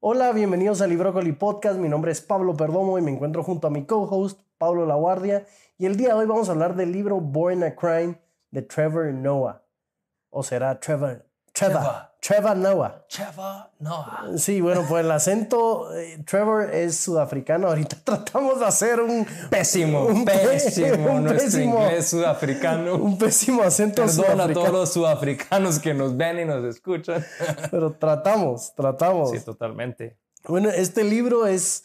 Hola, bienvenidos a Librócoli Podcast. Mi nombre es Pablo Perdomo y me encuentro junto a mi co-host Pablo La Guardia. Y el día de hoy vamos a hablar del libro Born a Crime de Trevor Noah. O será. Trevor. Trevor Noah. Trevor Noah. Sí, bueno, pues el acento, eh, Trevor es sudafricano. Ahorita tratamos de hacer un Pésimo, un pésimo un nuestro pésimo- inglés sudafricano. un pésimo acento Perdón a sudafricano. todos los sudafricanos que nos ven y nos escuchan. Pero tratamos, tratamos. Sí, totalmente. Bueno, este libro es,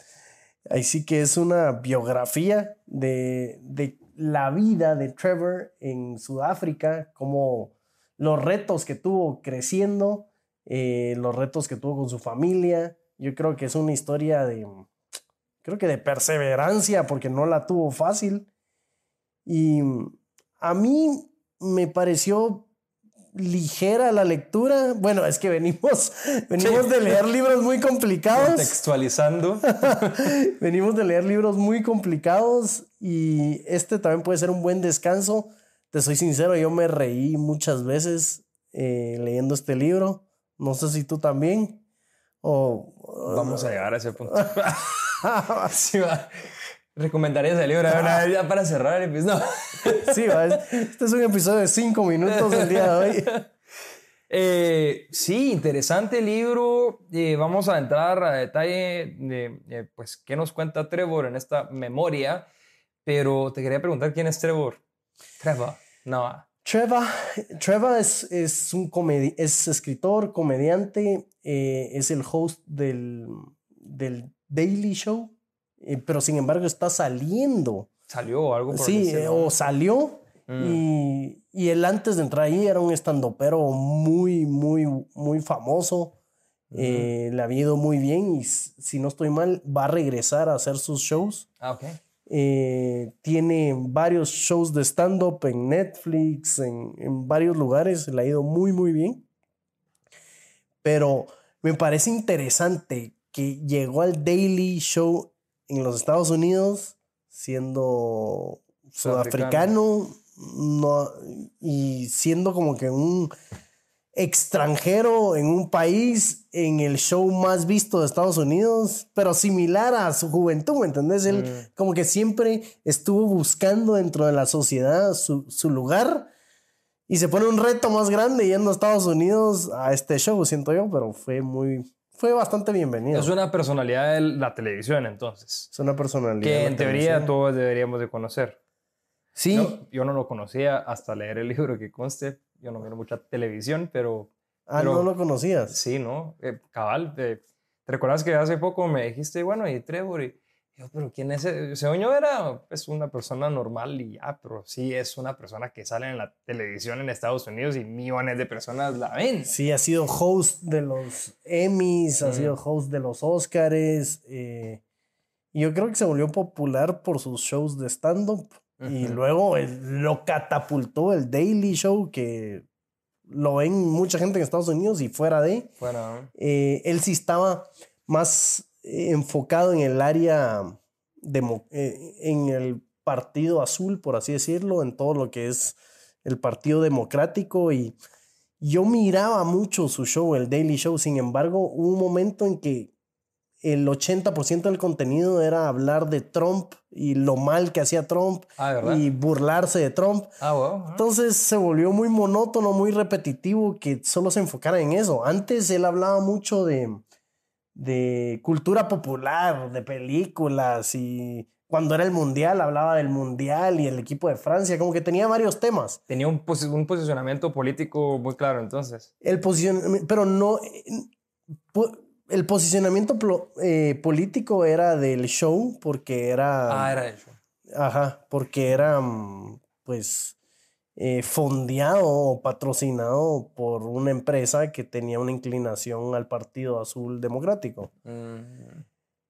ahí sí que es una biografía de, de la vida de Trevor en Sudáfrica, como los retos que tuvo creciendo, eh, los retos que tuvo con su familia. Yo creo que es una historia de, creo que de perseverancia, porque no la tuvo fácil. Y a mí me pareció ligera la lectura. Bueno, es que venimos, venimos de leer libros muy complicados. Contextualizando. venimos de leer libros muy complicados y este también puede ser un buen descanso. Te soy sincero, yo me reí muchas veces eh, leyendo este libro. No sé si tú también. O, Vamos a llegar a ese punto. Sí, va. ¿Recomendarías el libro? Ya para cerrar el episodio. No. sí, va, este es un episodio de cinco minutos el día de hoy. Eh, sí, interesante libro. Eh, vamos a entrar a detalle de, eh, pues, qué nos cuenta Trevor en esta memoria. Pero te quería preguntar quién es Trevor. Trevor. No. Trevor, Trevor es, es un comedi es escritor, comediante, eh, es el host del, del Daily Show, eh, pero sin embargo está saliendo. Salió algo por Sí, eh, o salió Mm. y, y él antes de entrar ahí era un estandopero muy, muy, muy famoso. Eh, le había ido muy bien y si no estoy mal va a regresar a hacer sus shows. Ah, ok. Eh, tiene varios shows de stand-up en Netflix, en, en varios lugares, le ha ido muy, muy bien. Pero me parece interesante que llegó al Daily Show en los Estados Unidos siendo sudafricano no, y siendo como que un extranjero en un país en el show más visto de Estados Unidos, pero similar a su juventud, ¿me entendés? Él Mm. como que siempre estuvo buscando dentro de la sociedad su, su lugar y se pone un reto más grande yendo a Estados Unidos a este show, siento yo, pero fue muy, fue bastante bienvenido. Es una personalidad de la televisión, entonces. Es una personalidad. Que en teoría televisión. todos deberíamos de conocer. Sí, Yo, yo no lo conocía hasta leer el libro que conste. Yo no miro mucha televisión, pero ah, pero- no lo conocías. sí, ¿no? Eh, cabal, eh, ¿te recuerdas que hace poco me dijiste, bueno, y Trevor? Y yo, pero ¿quién es? ese? Según yo era pues, una persona normal y ya, pero sí es una persona que sale en la televisión en Estados Unidos y millones de personas la ven. Sí, ha sido host de los Emmys, ha Mm. sido host de los Oscars. eh, y yo creo que se volvió popular por sus shows de stand-up. Y luego el- lo catapultó el Daily Show, que lo ven mucha gente en Estados Unidos y fuera de. Bueno, Eh, él sí estaba más eh, enfocado en el área, demo- eh, en el partido azul, por así decirlo, en todo lo que es el partido democrático y yo miraba mucho su show, el Daily Show, sin embargo, hubo un momento en que el 80% del contenido era hablar de Trump y lo mal que hacía Trump ah, y burlarse de Trump. Ah, wow. Entonces se volvió muy monótono, muy repetitivo que solo se enfocara en eso. Antes él hablaba mucho de, de cultura popular, de películas y cuando era el mundial hablaba del mundial y el equipo de Francia, como que tenía varios temas. Tenía un, un posicionamiento político muy claro entonces. El posicionamiento, pero no, eh, po- el posicionamiento eh, político era del show porque era... Ah, era eso. Ajá, porque era, mm, pues, eh, fondeado o patrocinado por una empresa que tenía una inclinación al Partido Azul Democrático. Mm.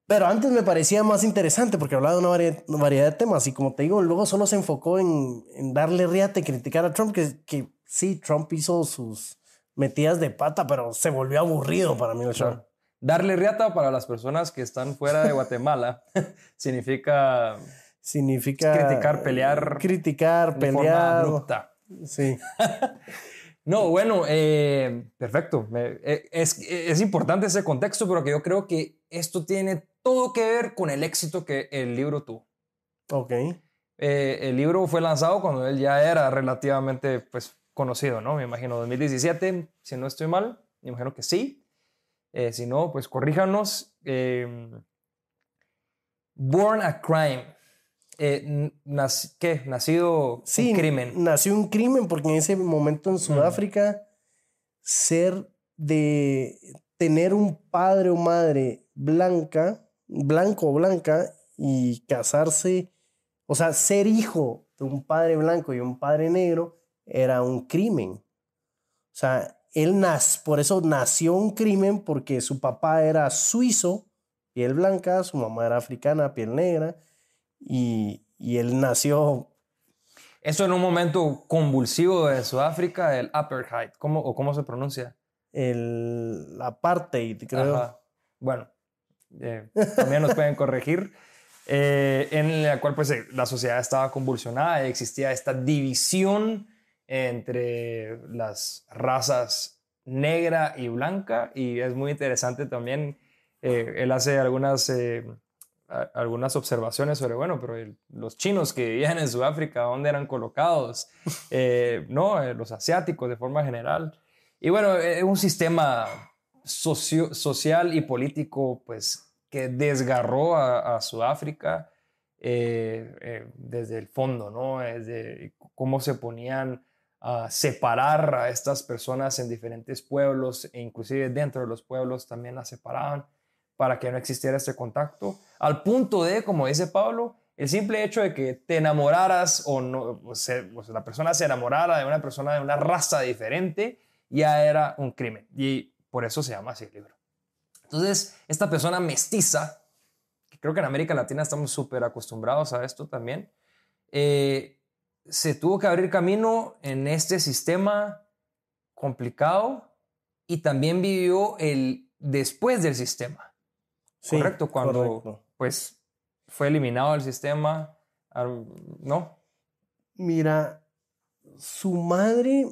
Pero antes me parecía más interesante porque hablaba de una vari- variedad de temas y como te digo, luego solo se enfocó en, en darle riata y criticar a Trump, que, que sí, Trump hizo sus metidas de pata, pero se volvió aburrido para mí el show. Darle riata para las personas que están fuera de Guatemala significa Significa... criticar, pelear. Criticar, de forma pelear. abrupta. Sí. No, bueno, eh, perfecto. Eh, es, es importante ese contexto, pero que yo creo que esto tiene todo que ver con el éxito que el libro tuvo. Ok. Eh, el libro fue lanzado cuando él ya era relativamente pues, conocido, ¿no? Me imagino 2017, si no estoy mal, me imagino que sí. Eh, si no, pues corríjanos. Eh, Born a Crime. Eh, nac- ¿Qué? Nacido Sí, un crimen. nació un crimen porque en ese momento en Sudáfrica ser de tener un padre o madre blanca, blanco o blanca y casarse, o sea, ser hijo de un padre blanco y un padre negro era un crimen. O sea, él nas, por eso nació un crimen porque su papá era suizo, piel blanca, su mamá era africana, piel negra y, y él nació Eso en un momento convulsivo de Sudáfrica, el apartheid, ¿cómo, o cómo se pronuncia? el apartheid, creo. Ajá. Bueno, eh, también nos pueden corregir. eh, en la cual pues eh, la sociedad estaba convulsionada y existía esta división entre las razas negra y blanca y es muy interesante también eh, él hace algunas eh, a- algunas observaciones sobre bueno pero el- los chinos que vivían en Sudáfrica dónde eran colocados Eh, no Eh, los asiáticos de forma general y bueno es un sistema socio- social y político pues que desgarró a, a Sudáfrica desde el fondo, ¿no? Desde cómo se ponían a separar a estas personas en diferentes pueblos e inclusive dentro de los pueblos también las separaban para que no existiera este contacto, al punto de, como dice Pablo, el simple hecho de que te enamoraras o, no, o sea, la persona se enamorara de una persona de una raza diferente, ya era un crimen. Y por eso se llama así el libro. Entonces, esta persona mestiza, que creo que en América Latina estamos súper acostumbrados a esto también, eh, se tuvo que abrir camino en este sistema complicado y también vivió el después del sistema. Sí, correcto, cuando correcto. pues fue eliminado el sistema, al- ¿no? Mira, su madre,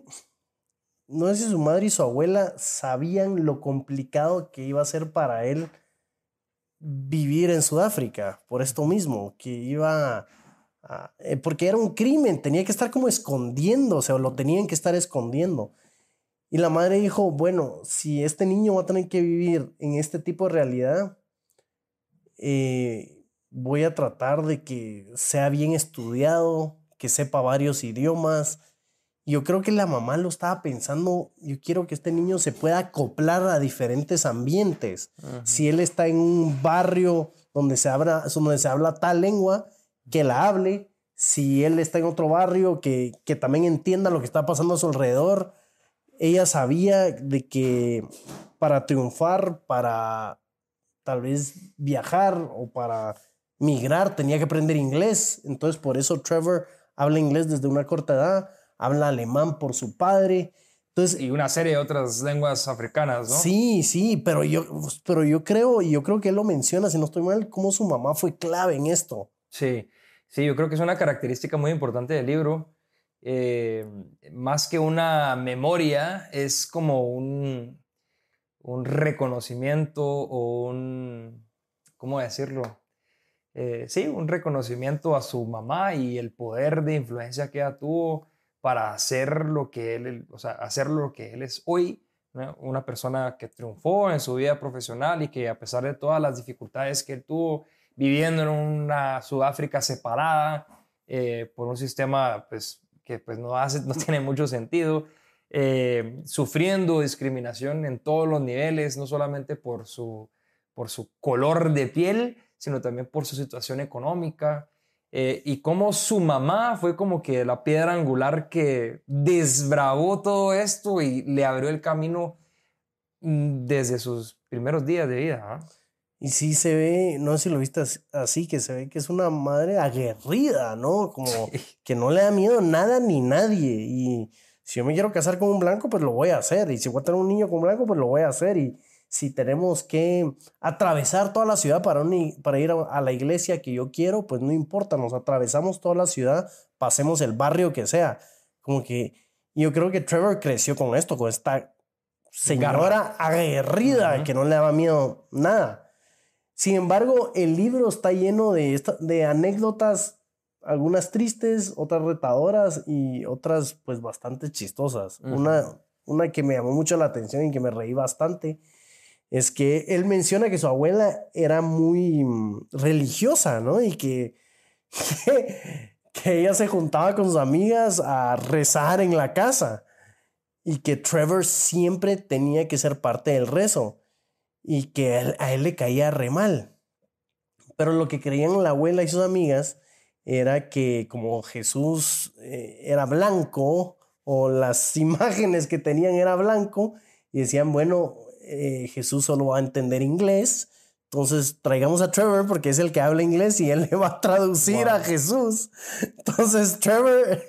no sé si su madre y su abuela sabían lo complicado que iba a ser para él vivir en Sudáfrica, por esto mismo, que iba porque era un crimen, tenía que estar como escondiéndose o lo tenían que estar escondiendo. Y la madre dijo, bueno, si este niño va a tener que vivir en este tipo de realidad, eh, voy a tratar de que sea bien estudiado, que sepa varios idiomas. Yo creo que la mamá lo estaba pensando, yo quiero que este niño se pueda acoplar a diferentes ambientes. Si él está en un barrio donde se, habla, donde se habla tal lengua, que la hable. Si él está en otro barrio, que, que también entienda lo que está pasando a su alrededor. Ella sabía de que para triunfar, para tal vez viajar o para migrar tenía que aprender inglés. Entonces por eso Trevor habla inglés desde una corta edad, habla alemán por su padre. Entonces, Y una serie de otras lenguas africanas, ¿no? sí, sí, pero yo, pero yo creo, y yo creo que él lo menciona, si no estoy mal, cómo su mamá fue clave en esto. Sí, sí, yo creo que es una característica muy importante del libro. Eh, más que una memoria, es como un, un reconocimiento o un, ¿cómo decirlo? Eh, sí, un reconocimiento a su mamá y el poder de influencia que ella tuvo para hacer lo que él, o sea, hacer lo que él es hoy, una persona que triunfó en su vida profesional y que a pesar de todas las dificultades que él tuvo, viviendo en una Sudáfrica separada eh, por un sistema pues, que pues, no, hace, no tiene mucho sentido, eh, sufriendo discriminación en todos los niveles, no solamente por su, por su color de piel, sino también por su situación económica. eh, y cómo su mamá fue como que la piedra angular que desbravó todo esto y le abrió el camino mm, desde sus primeros días de vida. ¿ah? Y sí se ve, no sé si lo viste as- así, que se ve que es una madre aguerrida, ¿no? Como que no le da miedo nada ni nadie. Y si yo me quiero casar con un blanco, pues lo voy a hacer. Y si voy a tener un niño con blanco, pues lo voy a hacer. Y si tenemos que atravesar toda la ciudad para, para ir a, la iglesia que yo quiero, pues no importa, nos atravesamos toda la ciudad, pasemos el barrio que sea. Como que yo creo que Trevor creció con esto, con esta señora aguerrida que no le daba miedo nada. Sin embargo, el libro está lleno de, de anécdotas algunas tristes, otras retadoras y otras pues bastante chistosas. una, una que me llamó mucho la atención y que me reí bastante es que él menciona que su abuela era muy mm, religiosa, ¿no? Y que, que, ella se juntaba con sus amigas a rezar en la casa y que Trevor siempre tenía que ser parte del rezo y que a él, le caía re mal. Pero lo que creían la abuela y sus amigas era que como Jesús eh, era blanco o las imágenes que tenían era blanco y decían, bueno, eh, Jesús solo va a entender inglés, entonces traigamos a Trevor porque es el que habla inglés y él le va a traducir a Jesús. Entonces Trevor,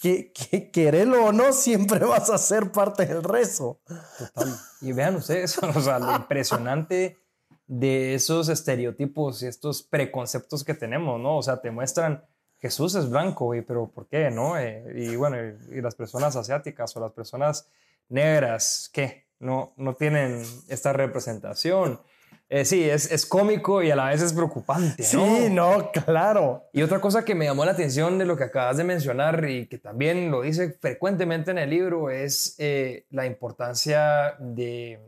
que, querelo o no, siempre vas a ser parte del rezo. Total. Y vean ustedes, o sea, lo impresionante de esos estereotipos y estos preconceptos que tenemos, ¿no? O sea, te muestran, Jesús es blanco, güey, pero ¿por qué, no? Eh, y bueno, y, las personas asiáticas o las personas negras, ¿qué? No, no tienen esta representación. Eh, sí, es, es, cómico y a la vez es preocupante, ¿no? Sí, no, claro. Y otra cosa que me llamó la atención de lo que acabas de mencionar y que también lo dice frecuentemente en el libro es eh, la importancia de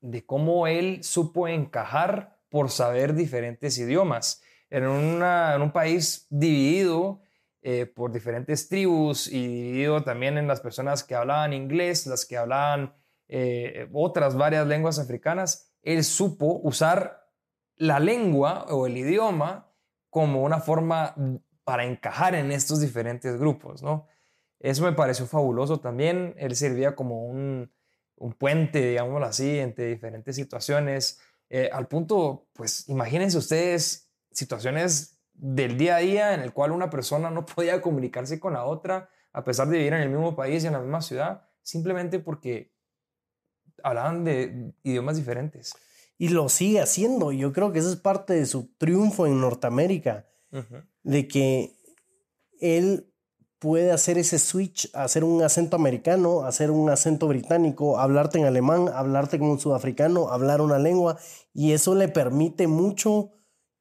de cómo él supo encajar por saber diferentes idiomas. En, en un país dividido eh, por diferentes tribus y dividido también en las personas que hablaban inglés, las que hablaban otras varias lenguas africanas, él supo usar la lengua o el idioma como una forma para encajar en estos diferentes grupos, ¿no? Eso me pareció fabuloso también. Él servía como un, un puente, digámoslo así, entre diferentes situaciones, eh, al punto, pues imagínense ustedes situaciones del día a día en el cual una persona no podía comunicarse con la otra a pesar de vivir en el mismo país y en la misma ciudad, simplemente porque hablaban de idiomas diferentes. Y lo sigue haciendo. Yo creo que eso es parte de su triunfo en Norteamérica, de que él puede hacer ese switch, hacer un acento americano, hacer un acento británico, hablarte en alemán, hablarte como un sudafricano, hablar una lengua, y eso le permite mucho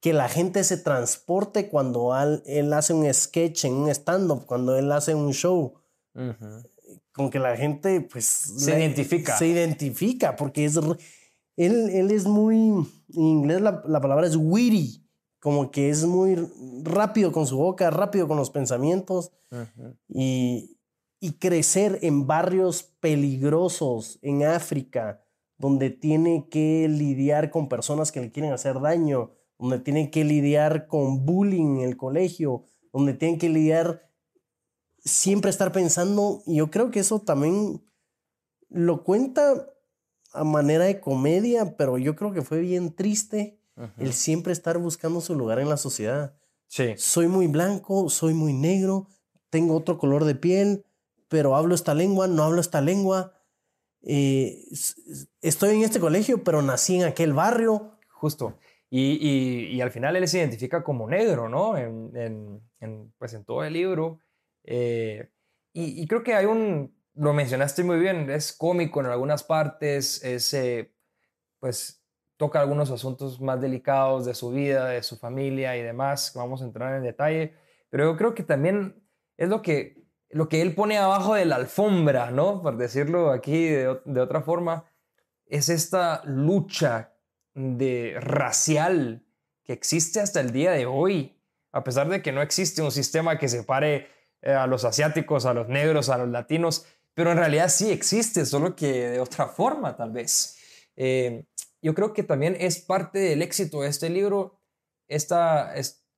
que la gente se transporte cuando él hace un sketch en un stand-up, cuando él hace un show. Con que la gente, pues... Se identifica. Se identifica, porque es... Él, él es muy... En inglés la, la palabra es witty como que es muy rápido con su boca, rápido con los pensamientos y, y, crecer en barrios peligrosos en África, donde tiene que lidiar con personas que le quieren hacer daño, donde tiene que lidiar con bullying en el colegio, donde tiene que lidiar siempre estar pensando, y yo creo que eso también lo cuenta a manera de comedia, pero yo creo que fue bien triste el siempre estar buscando su lugar en la sociedad. Sí. Soy muy blanco, soy muy negro, tengo otro color de piel, pero hablo esta lengua, no hablo esta lengua. Eh, estoy en este colegio, pero nací en aquel barrio. Justo. Y, al final él se identifica como negro, ¿no? En, pues en todo el libro. Eh, y, creo que hay un, lo mencionaste muy bien, es cómico en algunas partes, es, eh, pues toca algunos asuntos más delicados de su vida, de su familia y demás, vamos a entrar en detalle, pero yo creo que también es lo que, lo que él pone abajo de la alfombra, ¿no? Por decirlo aquí de, de otra forma, es esta lucha de racial que existe hasta el día de hoy, a pesar de que no existe un sistema que separe eh, a los asiáticos, a los negros, a los latinos, pero en realidad sí existe, solo que de otra forma tal vez. Eh, yo creo que también es parte del éxito de este libro esta,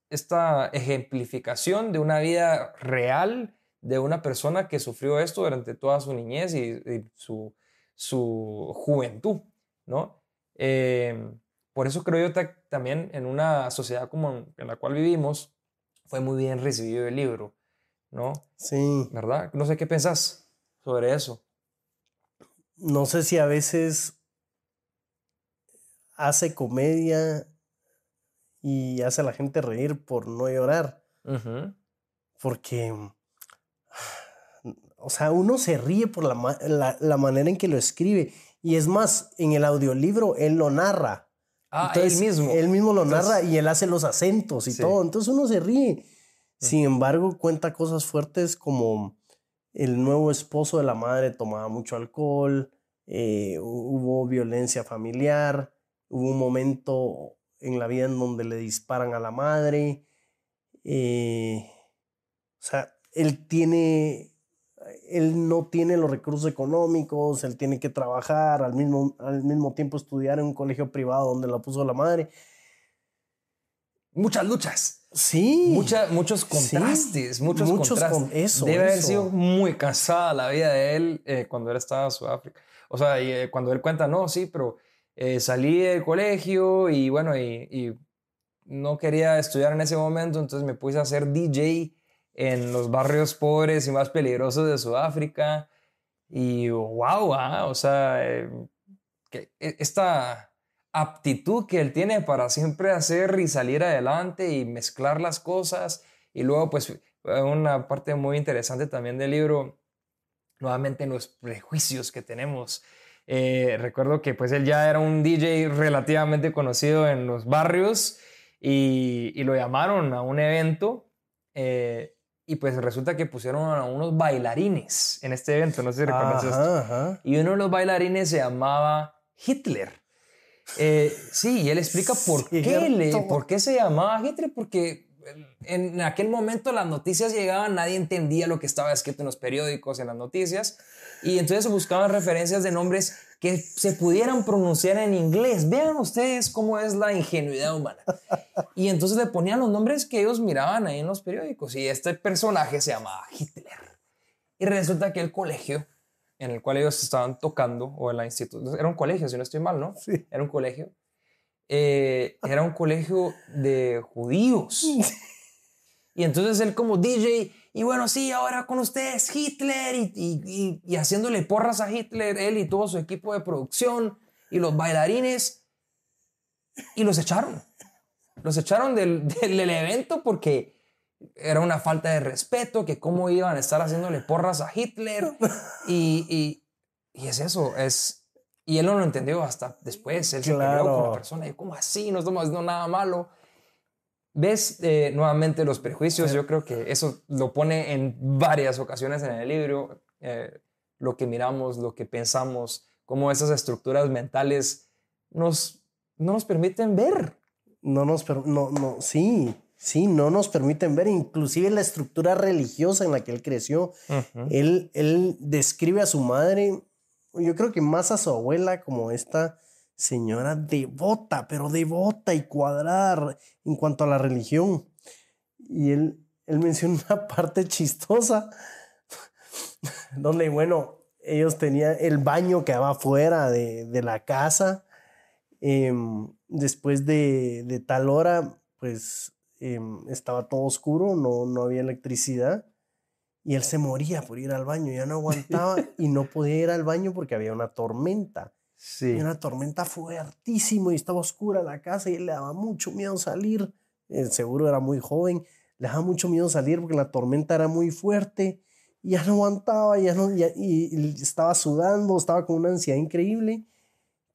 esta ejemplificación de una vida real de una persona que sufrió esto durante toda su niñez y, su, su, juventud, ¿no? Em, por eso creo yo también en una sociedad como en la cual vivimos, fue muy bien recibido el libro, ¿no? Sí. ¿Verdad? No sé qué pensás sobre eso. No sé si a veces hace comedia y hace a la gente reír por no llorar. Porque, o sea, uno se ríe por la, la, manera en que lo escribe. Y es más, en el audiolibro él lo narra. Ah, él mismo. Él mismo lo narra y él hace los acentos y todo. Entonces uno se ríe. Sin embargo, cuenta cosas fuertes como el nuevo esposo de la madre tomaba mucho alcohol, eh, hubo violencia familiar, hubo un momento en la vida en donde le disparan a la madre. Eh, o sea, él tiene, él no tiene los recursos económicos, él tiene que trabajar, al mismo, al mismo tiempo estudiar en un colegio privado donde lo puso la madre. Muchas luchas. Sí. muchos contrastes, muchos, contrastes. eso, Debe haber sido muy cansada la vida de él eh, cuando él estaba en Sudáfrica. O sea, eh, cuando él cuenta, no, sí, pero eh, salí del colegio y bueno, y, no quería estudiar en ese momento, entonces me puse a hacer DJ en los barrios pobres y más peligrosos de Sudáfrica. Y wow, ah, o sea, que esta aptitud que él tiene para siempre hacer y salir adelante y mezclar las cosas. Y luego, pues, una parte muy interesante también del libro, nuevamente los prejuicios que tenemos. Eh, recuerdo que pues él ya era un DJ relativamente conocido en los barrios y, lo llamaron a un evento eh, y pues resulta que pusieron a unos bailarines en este evento, no sé si recuerdas esto. Y uno de los bailarines se llamaba Hitler. Eh, sí, y él explica por qué, le, por qué se llamaba Hitler, porque en aquel momento las noticias llegaban, nadie entendía lo que estaba escrito en los periódicos, en las noticias, y entonces se buscaban referencias de nombres que se pudieran pronunciar en inglés. Vean ustedes cómo es la ingenuidad humana. Y entonces le ponían los nombres que ellos miraban ahí en los periódicos, y este personaje se llamaba Hitler. Y resulta que el colegio en el cual ellos estaban tocando, o en la institución, era un colegio, si no estoy mal, ¿no? Sí. Era un colegio. Eh, era un colegio de judíos. Y entonces él como DJ, y bueno, sí, ahora con ustedes Hitler, y, y, y, haciéndole porras a Hitler, él y todo su equipo de producción, y los bailarines, y los echaron. Los echaron del, del evento porque era una falta de respeto, que cómo iban a estar haciéndole porras a Hitler. Y, y, y es eso, es... Y él no lo entendió hasta después, él se peleó con la persona, y ¿cómo así? No estamos haciendo nada malo. ¿Ves eh, nuevamente los prejuicios? Yo creo que eso lo pone en varias ocasiones en el libro, eh, lo que miramos, lo que pensamos, cómo esas estructuras mentales nos, no nos permiten ver. No nos, no, no, sí, Sí, no nos permiten ver, inclusive la estructura religiosa en la que él creció. él, él describe a su madre, yo creo que más a su abuela como esta señora devota, pero devota y cuadrada en cuanto a la religión. Y él, él menciona una parte chistosa, donde, bueno, ellos tenían el baño que estaba fuera de, de la casa. Em, después de, de tal hora, pues Em, estaba todo oscuro, no, no había electricidad. Y él se moría por ir al baño, ya no aguantaba y no podía ir al baño porque había una tormenta. Sí. una tormenta fuertísima y estaba oscura la casa y él le daba mucho miedo salir. El seguro era muy joven, le daba mucho miedo salir porque la tormenta era muy fuerte y ya no aguantaba ya no, y estaba sudando, estaba con una ansiedad increíble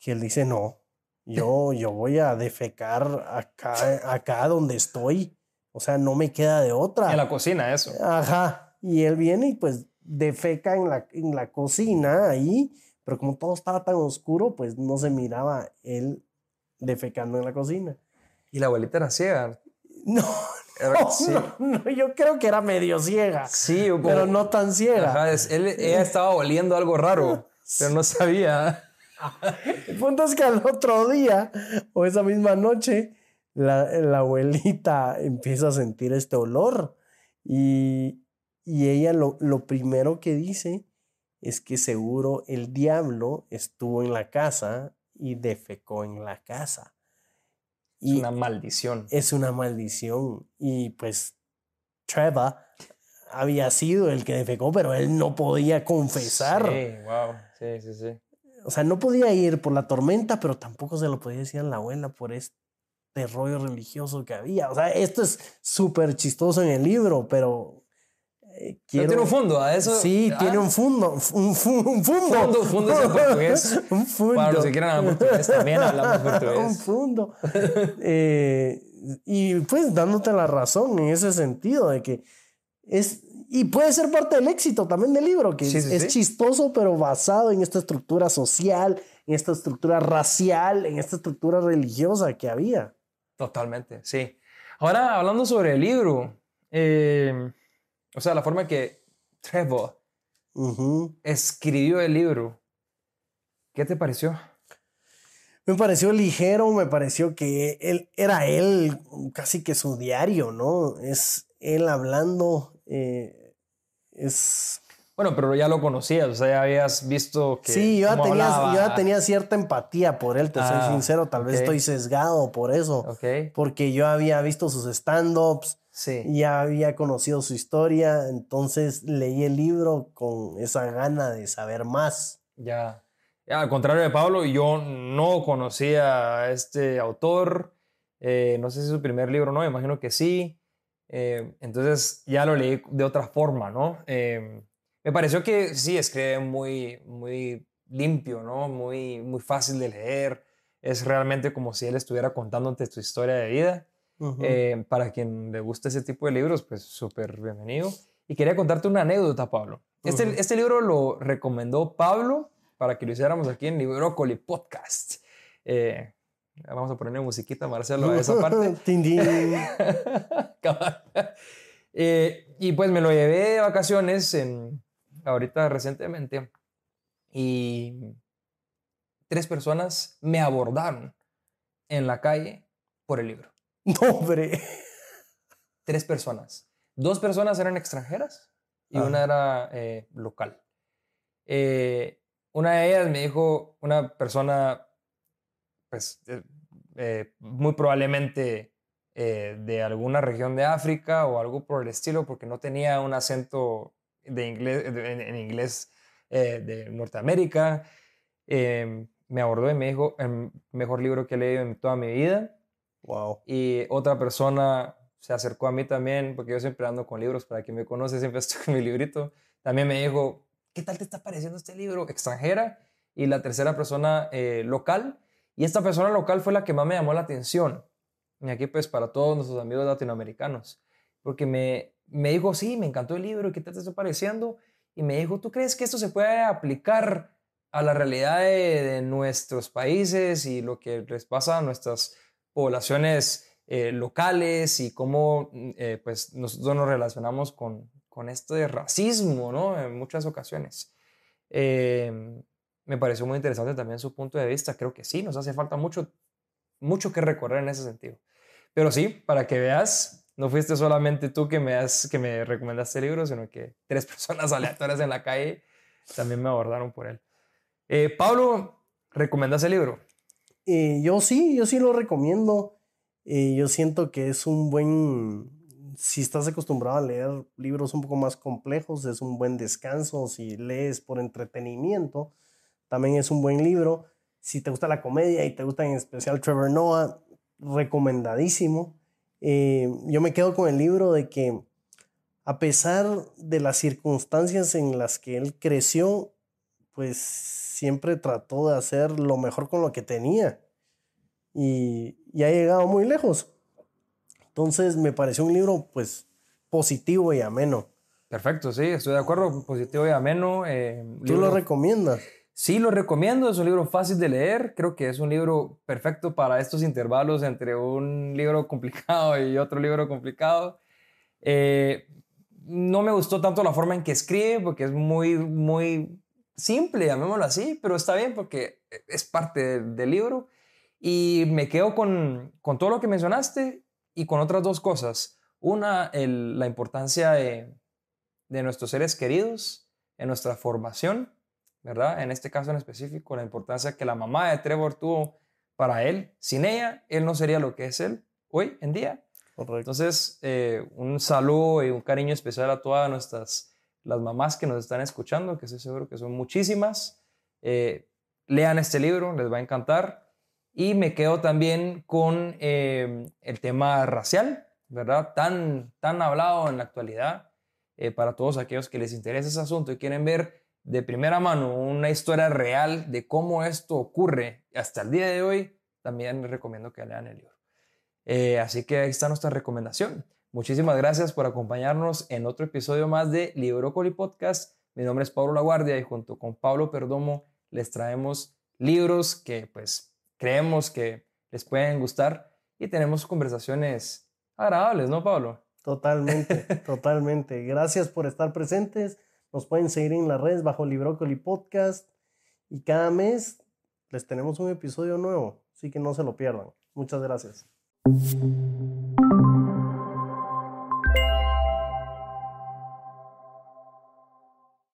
que él dice, no, yo, yo voy a defecar acá, acá donde estoy. O sea, no me queda de otra. En la cocina, eso. Ajá. Y él viene y pues defeca en la, en la cocina ahí, pero como todo estaba tan oscuro, pues no se miraba él defecando en la cocina. ¿Y la abuelita era ciega? No, no, yo creo que era medio ciega. Sí, pero no tan ciega. Ajá, él, ella estaba oliendo algo raro, pero no sabía. El punto es que al otro día o esa misma noche, la, abuelita empieza a sentir este olor y, ella lo, primero que dice es que seguro el diablo estuvo en la casa y defecó en la casa. es una maldición. Es una maldición. Y pues Trevor había sido el que defecó, pero él no podía confesar. Sí, wow. Sí, sí, sí. O sea, no podía ir por la tormenta, pero tampoco se lo podía decir a la abuela por este rollo religioso que había. O sea, esto es súper chistoso en el libro, pero eh, quiero... tiene un fondo a eso. Sí, ah. tiene un fondo. Un, fundo. Un fondo, fondo es en portugués. un fondo. Para los que quieran hablar portugués, también hablamos portugués. un fondo. eh, y pues dándote la razón en ese sentido de que es y puede ser parte del éxito también del libro, que es, chistoso, pero basado en esta estructura social, en esta estructura racial, en esta estructura religiosa que había. Totalmente, sí. Ahora, hablando sobre el libro, eh, o sea, la forma que Trevor escribió el libro, ¿qué te pareció? Me pareció ligero, me pareció que él era él, casi que su diario, ¿no? Es él hablando. Eh, es... Bueno, pero ya lo conocías, o sea, ya habías visto que... Sí, yo ya, tenía, yo ya tenía cierta empatía por él, te soy ah, sincero, tal vez estoy sesgado por eso, porque yo había visto sus stand-ups, sí. ya había conocido su historia, entonces leí el libro con esa gana de saber más. Ya, al contrario de Pablo, yo no conocía a este autor, eh, no sé si es su primer libro o no, me imagino que sí. Eh, entonces ya lo leí de otra forma, ¿no? Eh, me pareció que sí, escribe muy, muy limpio, ¿no? Muy, muy fácil de leer. Es realmente como si él estuviera contándote tu historia de vida. Eh, para quien le guste ese tipo de libros, pues súper bienvenido. Y quería contarte una anécdota, Pablo. Este, este libro lo recomendó Pablo para que lo hiciéramos aquí en Librócoli Podcast. Vamos a ponerle musiquita, Marcelo, a esa parte. eh, y pues me lo llevé de vacaciones en, ahorita recientemente y tres personas me abordaron en la calle por el libro. hombre! Tres personas. Dos personas eran extranjeras y una era eh, local. Eh, una de ellas me dijo, una persona pues eh, eh, muy probablemente eh, de alguna región de África o algo por el estilo, porque no tenía un acento de inglés, en, inglés de Norteamérica. Em, me abordó y me dijo, el mejor libro que he leído en toda mi vida. Wow. Y otra persona se acercó a mí también, porque yo siempre ando con libros, para quien me conoce, siempre estoy con mi librito. También me dijo, ¿qué tal te está pareciendo este libro? Extranjera. Y la tercera persona local y esta persona local fue la que más me llamó la atención. Y aquí pues para todos nuestros amigos latinoamericanos. Porque me, me dijo, sí, me encantó el libro, ¿qué te está pareciendo? Y me dijo, ¿tú crees que esto se puede aplicar a la realidad de, nuestros países y lo que les pasa a nuestras poblaciones eh, locales y cómo eh, pues nosotros nos relacionamos con, con este racismo, ¿no? En muchas ocasiones. Eh, me pareció muy interesante también su punto de vista. Creo que sí, nos hace falta mucho, mucho que recorrer en ese sentido. Pero sí, para que veas, no fuiste solamente tú que me, has, que me recomendaste el libro, sino que tres personas aleatorias en la calle también me abordaron por él. Eh, Pablo, ¿recomendas el libro? Eh, yo sí, yo sí lo recomiendo. Eh, yo siento que es un buen, si estás acostumbrado a leer libros un poco más complejos, es un buen descanso. Si lees por entretenimiento, también es un buen libro. Si te gusta la comedia y te gusta en especial Trevor Noah, recomendadísimo. Eh, yo me quedo con el libro de que a pesar de las circunstancias en las que él creció, pues siempre trató de hacer lo mejor con lo que tenía y, y ha llegado muy lejos. Entonces me pareció un libro pues positivo y ameno. Perfecto, sí, estoy de acuerdo, positivo y ameno. Eh, ¿Tú lo recomiendas? Sí, lo recomiendo, es un libro fácil de leer, creo que es un libro perfecto para estos intervalos entre un libro complicado y otro libro complicado. Eh, no me gustó tanto la forma en que escribe porque es muy, muy simple, llamémoslo así, pero está bien porque es parte del libro. Y me quedo con, con, todo lo que mencionaste y con otras dos cosas. Una, la importancia de, de nuestros seres queridos en nuestra formación ¿verdad? En este caso en específico, la importancia que la mamá de Trevor tuvo para él. Sin ella, él no sería lo que es él hoy en día. Entonces, eh, un saludo y un cariño especial a todas nuestras, las mamás que nos están escuchando, que estoy seguro que son muchísimas. Eh, lean este libro, les va a encantar. Y me quedo también con eh, el tema racial, ¿verdad? Tan, tan hablado en la actualidad. Eh, para todos aquellos que les interesa ese asunto y quieren ver de primera mano una historia real de cómo esto ocurre hasta el día de hoy, también les recomiendo que lean el libro. Eh, así que ahí está nuestra recomendación. Muchísimas gracias por acompañarnos en otro episodio más de Librócoli Podcast. Mi nombre es Pablo Laguardia y junto con Pablo Perdomo les traemos libros que pues creemos que les pueden gustar y tenemos conversaciones agradables, ¿no, Pablo? Totalmente, totalmente. Gracias por estar presentes. Nos pueden seguir en las redes bajo Librócoli Podcast y cada mes les tenemos un episodio nuevo, así que no se lo pierdan. Muchas gracias.